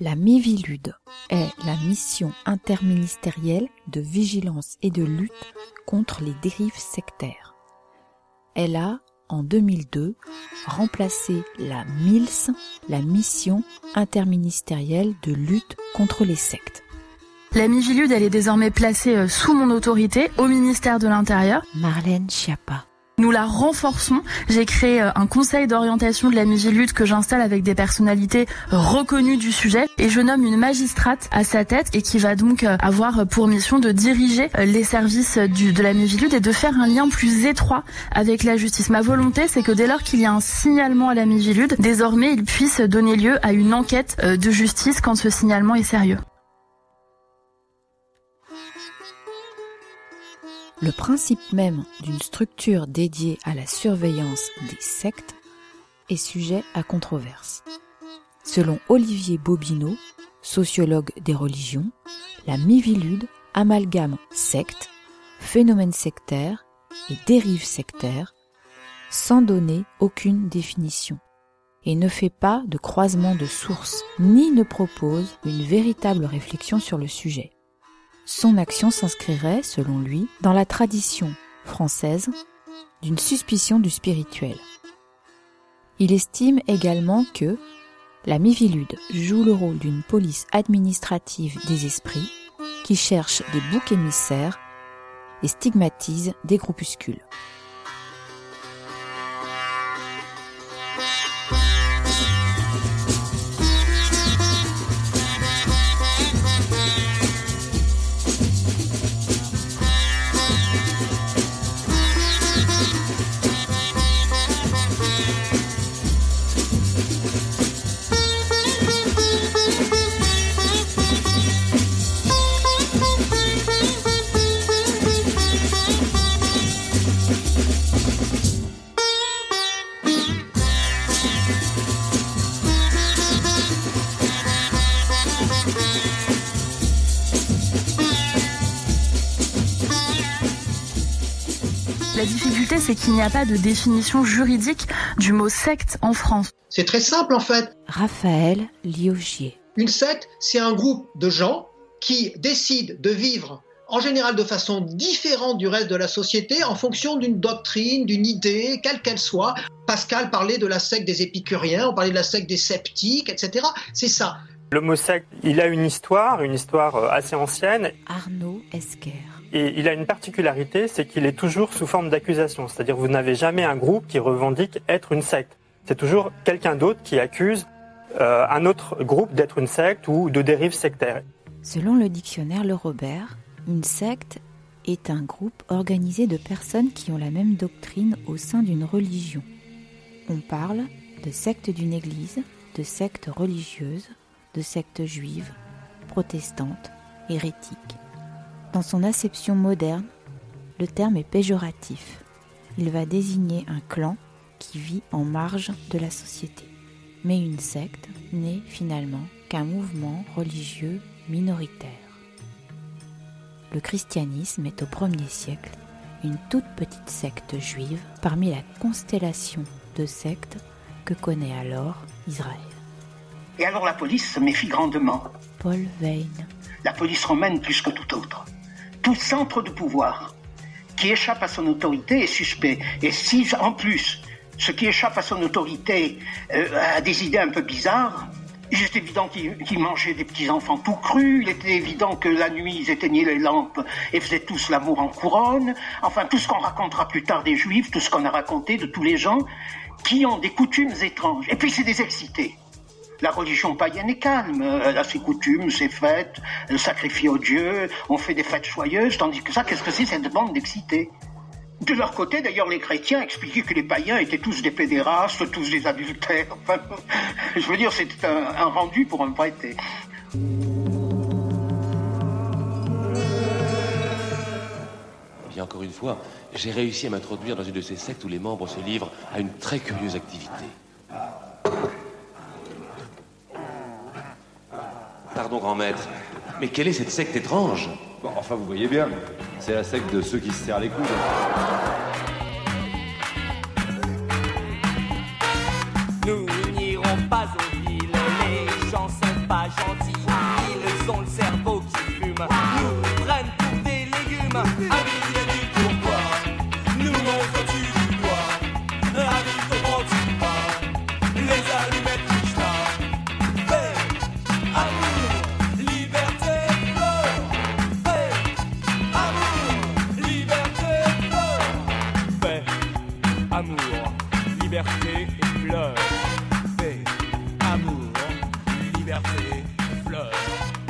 La MIVILUD est la mission interministérielle de vigilance et de lutte contre les dérives sectaires. Elle a, en 2002, remplacé la MILS, la mission interministérielle de lutte contre les sectes. La MIVILUD, elle est désormais placée euh, sous mon autorité au ministère de l'Intérieur. Marlène Schiappa. Nous la renforçons. J'ai créé euh, un conseil d'orientation de la Migilude que j'installe avec des personnalités reconnues du sujet et je nomme une magistrate à sa tête et qui va donc euh, avoir pour mission de diriger euh, les services de la Migilude et de faire un lien plus étroit avec la justice. Ma volonté, c'est que dès lors qu'il y a un signalement à la Migilude, désormais il puisse donner lieu à une enquête de justice quand ce signalement est sérieux. Le principe même d'une structure dédiée à la surveillance des sectes est sujet à controverse. Selon Olivier Bobineau, sociologue des religions, la Mivilude amalgame secte, phénomène sectaire et dérive sectaire sans donner aucune définition et ne fait pas de croisement de sources ni ne propose une véritable réflexion sur le sujet. Son action s'inscrirait, selon lui, dans la tradition française d'une suspicion du spirituel. Il estime également que la Mivilude joue le rôle d'une police administrative des esprits qui cherche des boucs émissaires et stigmatise des groupuscules. La difficulté, c'est qu'il n'y a pas de définition juridique du mot secte en France. C'est très simple en fait. Raphaël Liogier. Une secte, c'est un groupe de gens qui décident de vivre en général de façon différente du reste de la société en fonction d'une doctrine, d'une idée, quelle qu'elle soit. Pascal parlait de la secte des épicuriens, on parlait de la secte des sceptiques, etc. C'est ça. Le mot secte, il a une histoire, une histoire euh, assez ancienne. Arnaud Esquer. Et il a une particularité, c'est qu'il est toujours sous forme d'accusation. C'est-à-dire vous n'avez jamais un groupe qui revendique être une secte. C'est toujours quelqu'un d'autre qui accuse euh, un autre groupe d'être une secte ou de dérive sectaire. Selon le dictionnaire Le Robert, une secte est un groupe organisé de personnes qui ont la même doctrine au sein d'une religion. On parle de secte d'une église, de secte religieuse, de secte juive, protestante, hérétique. Dans son acception moderne, le terme est péjoratif. Il va désigner un clan qui vit en marge de la société. Mais une secte n'est finalement qu'un mouvement religieux minoritaire. Le christianisme est au premier siècle une toute petite secte juive parmi la constellation de sectes que connaît alors Israël. Et alors la police se méfie grandement. Paul Vein. La police romaine plus que tout autre. Tout centre de pouvoir qui échappe à son autorité est suspect. Et si en plus ce qui échappe à son autorité euh, a des idées un peu bizarres, il est évident qu'ils mangeaient des petits-enfants tout crus, il était évident que la nuit ils éteignaient les lampes et faisaient tous l'amour en couronne, enfin tout ce qu'on racontera plus tard des juifs, tout ce qu'on a raconté de tous les gens qui ont des coutumes étranges. Et puis c'est des excités. La religion païenne est calme, elle a ses coutumes, ses fêtes, elle sacrifie aux dieux, on fait des fêtes joyeuses, tandis que ça, qu'est-ce que c'est cette bande d'excités de leur côté, d'ailleurs, les chrétiens expliquaient que les païens étaient tous des pédérastes, tous des adultères. Enfin, je veux dire, c'était un, rendu pour un prêté. Bien encore une fois, j'ai réussi à m'introduire dans une de ces sectes où les membres se livrent à une très curieuse activité. Pardon, grand maître, mais quelle est cette secte étrange? Bon, Enfin, vous voyez bien, c'est la secte de ceux qui se serrent les coudes. Nous n'irons pas aux villes, les gens sont pas gentils, ils ont le cerveau qui fume.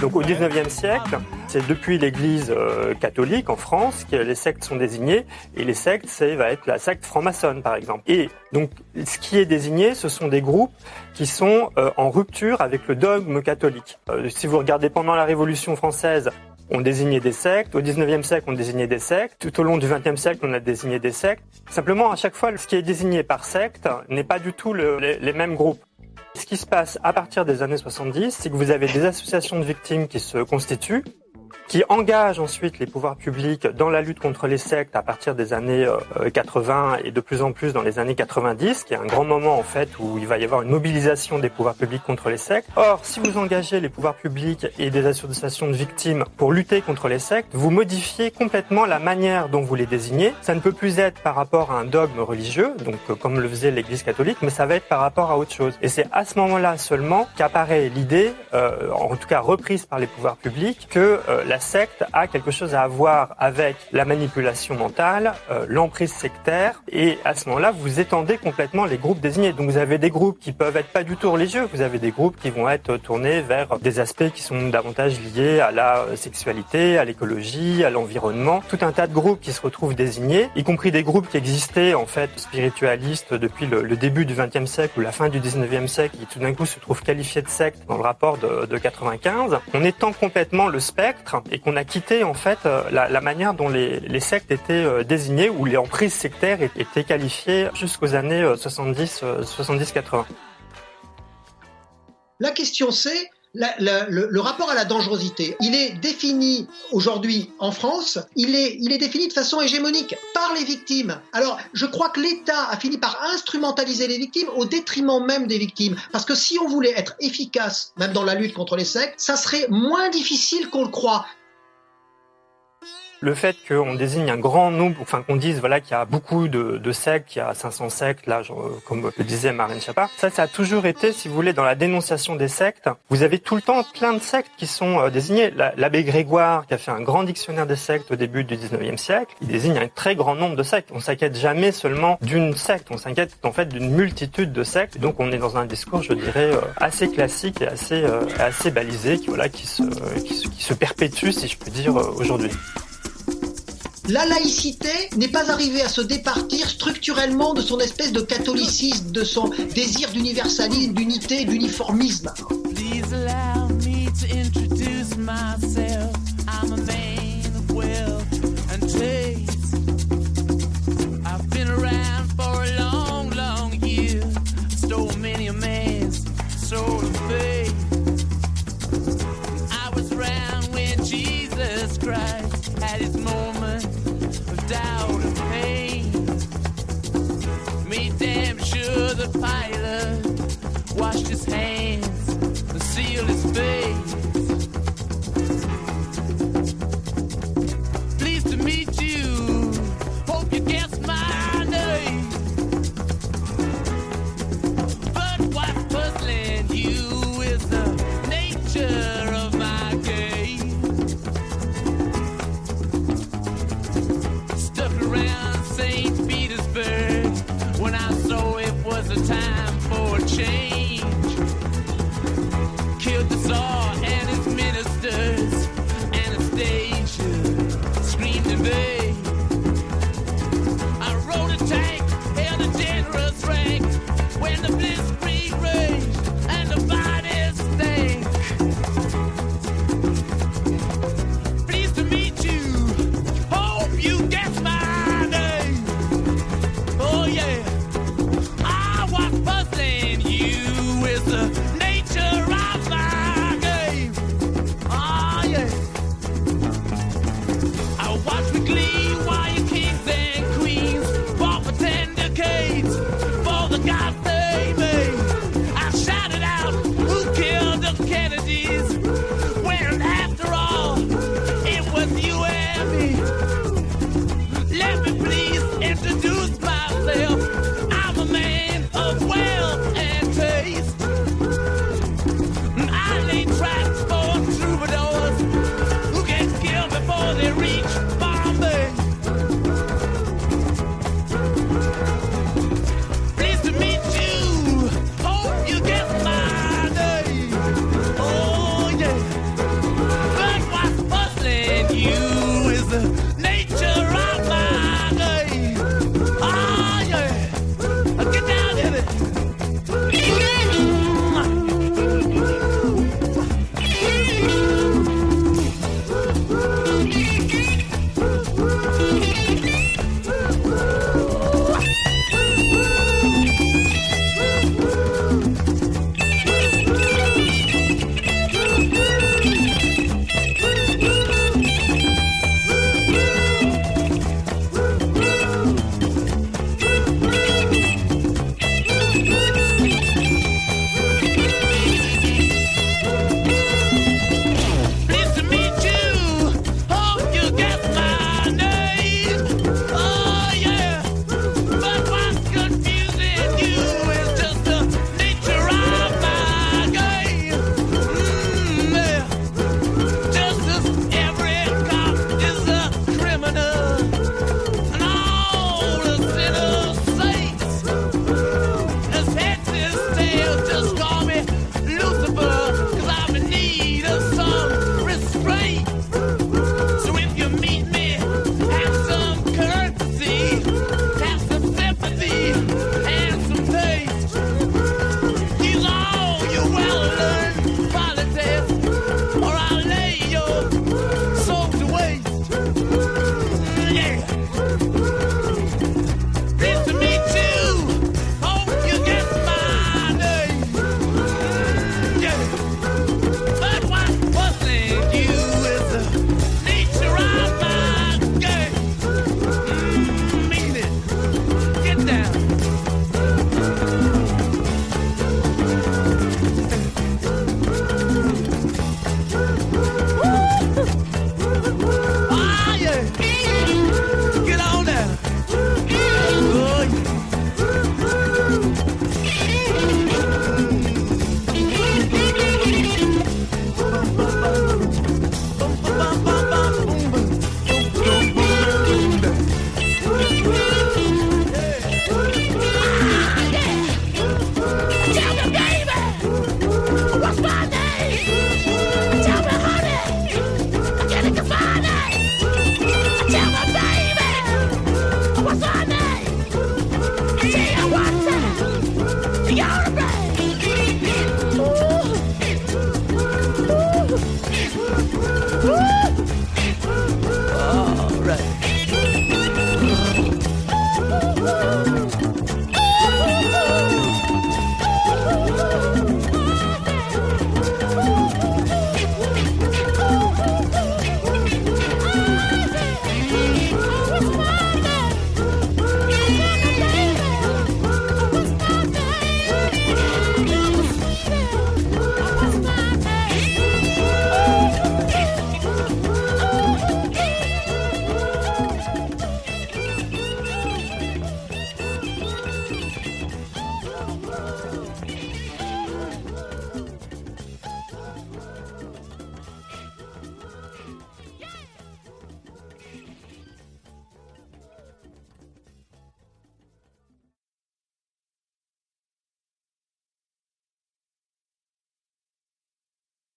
Donc au 19e siècle, c'est depuis l'Église euh, catholique en France que les sectes sont désignées. Et les sectes, c'est va être la secte franc-maçonne par exemple. Et donc ce qui est désigné, ce sont des groupes qui sont euh, en rupture avec le dogme catholique. Euh, si vous regardez pendant la Révolution française, on désignait des sectes. Au 19e siècle, on désignait des sectes. Tout au long du 20e siècle, on a désigné des sectes. Simplement, à chaque fois, ce qui est désigné par secte n'est pas du tout le- les, les mêmes groupes. Ce qui se passe à partir des années 70, c'est que vous avez des associations de victimes qui se constituent, qui engagent ensuite les pouvoirs publics dans la lutte contre les sectes à partir des années euh, 80 et de plus en plus dans les années 90, qui est un grand moment en fait où il va y avoir une mobilisation des pouvoirs publics contre les sectes. Or, si vous engagez les pouvoirs publics et des associations de victimes pour lutter contre les sectes, vous modifiez complètement la manière dont vous les désignez. Ça ne peut plus être par rapport à un dogme religieux, donc euh, comme le faisait l'Église catholique, mais ça va être par rapport à autre chose. Et c'est à ce moment-là seulement qu'apparaît l'idée, euh, en tout cas reprise par les pouvoirs publics, que euh, la secte a quelque chose à voir avec la manipulation mentale, euh, l'emprise sectaire, et à ce moment-là, vous étendez complètement les groupes désignés. Donc vous avez des groupes qui peuvent être pas du tout religieux, vous avez des groupes qui vont être tournés vers des aspects qui sont davantage liés à la euh, sexualité, à l'écologie, à l'environnement, tout un tas de groupes qui se retrouvent désignés, y compris des groupes qui existaient en fait spiritualistes depuis le, début du XXe siècle ou la fin du XIXe siècle, qui tout d'un coup se trouvent qualifiés de sectes dans le rapport de, de 95. On étend complètement le spectre et qu'on a quitté en fait euh, la, manière dont les, sectes étaient euh, désignées ou les emprises sectaires étaient qualifiées jusqu'aux années euh, 70, euh, 70-80. La question c'est la- la- le, le rapport à la dangerosité. Il est défini aujourd'hui en France, il est, il est défini de façon hégémonique par les victimes. Alors, je crois que l'État a fini par instrumentaliser les victimes au détriment même des victimes. Parce que si on voulait être efficace, même dans la lutte contre les sectes, ça serait moins difficile qu'on le croit. Le fait qu'on désigne un grand nombre, enfin qu'on dise voilà qu'il y a beaucoup de, sectes, qu'il y a 500 sectes, là, euh, comme le disait Marine Chapa, ça, ça a toujours été, si vous voulez, dans la dénonciation des sectes. Vous avez tout le temps plein de sectes qui sont euh, désignées. La- L'abbé Grégoire, qui a fait un grand dictionnaire des sectes au début du 19e siècle, il désigne un très grand nombre de sectes. On s'inquiète jamais seulement d'une secte, on s'inquiète en fait d'une multitude de sectes. Donc on est dans un discours, je dirais, euh, assez classique et assez, euh, assez balisé, qui, voilà, qui se, qui se, perpétue, si je peux dire, aujourd'hui. La laïcité n'est pas arrivée à se départir structurellement de son espèce de catholicisme, de son désir d'universalisme, d'unité, d'uniformisme. someday.